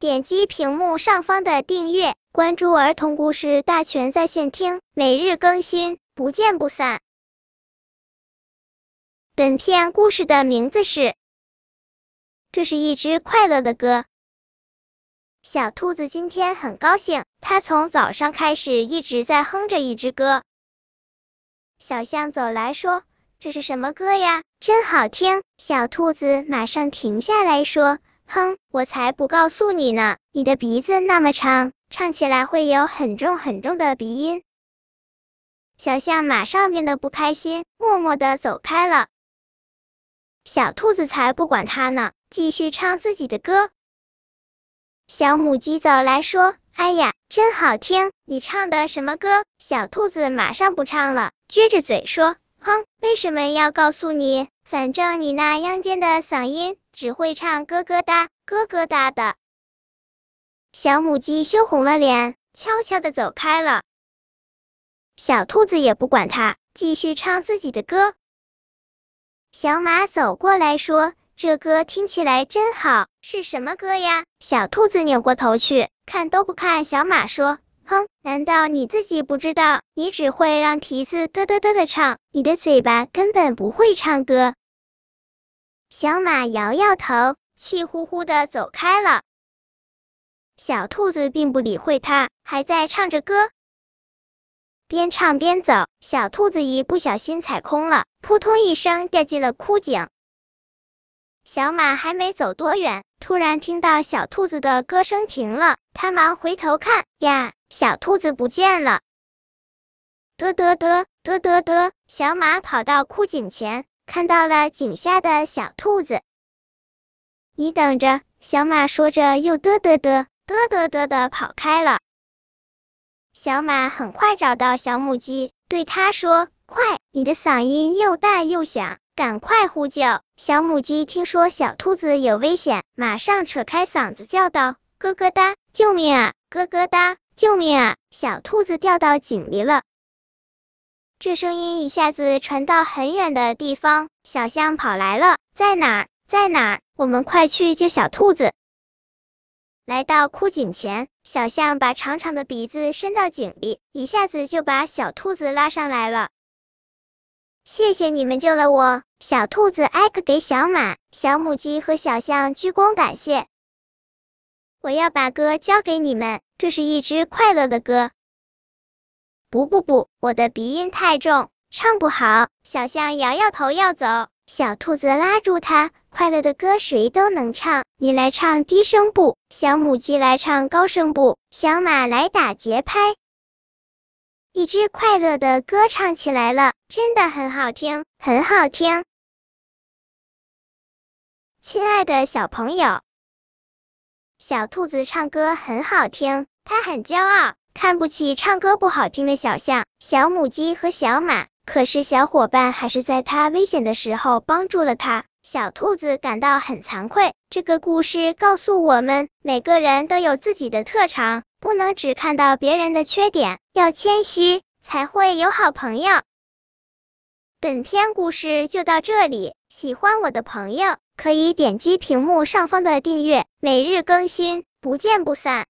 点击屏幕上方的订阅，关注儿童故事大全在线听，每日更新，不见不散。本片故事的名字是《这是一只快乐的歌》。小兔子今天很高兴，它从早上开始一直在哼着一支歌。小象走来说：“这是什么歌呀？真好听！”小兔子马上停下来说：“哼，我才不告诉你呢！你的鼻子那么长，唱起来会有很重很重的鼻音。”小象马上变得不开心，默默的走开了。小兔子才不管它呢，继续唱自己的歌。小母鸡走来说：“哎呀，真好听！你唱的什么歌？”小兔子马上不唱了，撅着嘴说：“哼，为什么要告诉你？反正你那央尖的嗓音，只会唱咯咯哒，咯咯哒的。”小母鸡羞红了脸，悄悄的走开了。小兔子也不管它，继续唱自己的歌。小马走过来说。这歌听起来真好，是什么歌呀？小兔子扭过头去，看都不看小马，说：“哼，难道你自己不知道？你只会让蹄子嘚嘚嘚的唱，你的嘴巴根本不会唱歌。”小马摇摇头，气呼呼的走开了。小兔子并不理会它，还在唱着歌，边唱边走。小兔子一不小心踩空了，扑通一声掉进了枯井。小马还没走多远，突然听到小兔子的歌声停了，他忙回头看，呀，小兔子不见了！嘚嘚嘚嘚嘚嘚，小马跑到枯井前，看到了井下的小兔子。你等着！小马说着，又嘚嘚嘚嘚嘚嘚的跑开了。小马很快找到小母鸡，对它说：“快，你的嗓音又大又响。”赶快呼救！小母鸡听说小兔子有危险，马上扯开嗓子叫道：“咯咯哒，救命啊！咯咯哒，救命啊！”小兔子掉到井里了。这声音一下子传到很远的地方，小象跑来了，在哪儿？在哪儿？我们快去救小兔子！来到枯井前，小象把长长的鼻子伸到井里，一下子就把小兔子拉上来了。谢谢你们救了我，小兔子挨个给小马、小母鸡和小象鞠躬感谢。我要把歌交给你们，这是一支快乐的歌。不不不，我的鼻音太重，唱不好。小象摇摇头要走，小兔子拉住它，快乐的歌谁都能唱，你来唱低声部，小母鸡来唱高声部，小马来打节拍。一支快乐的歌唱起来了，真的很好听，很好听。亲爱的小朋友，小兔子唱歌很好听，它很骄傲，看不起唱歌不好听的小象、小母鸡和小马。可是小伙伴还是在它危险的时候帮助了它，小兔子感到很惭愧。这个故事告诉我们，每个人都有自己的特长。不能只看到别人的缺点，要谦虚，才会有好朋友。本篇故事就到这里，喜欢我的朋友可以点击屏幕上方的订阅，每日更新，不见不散。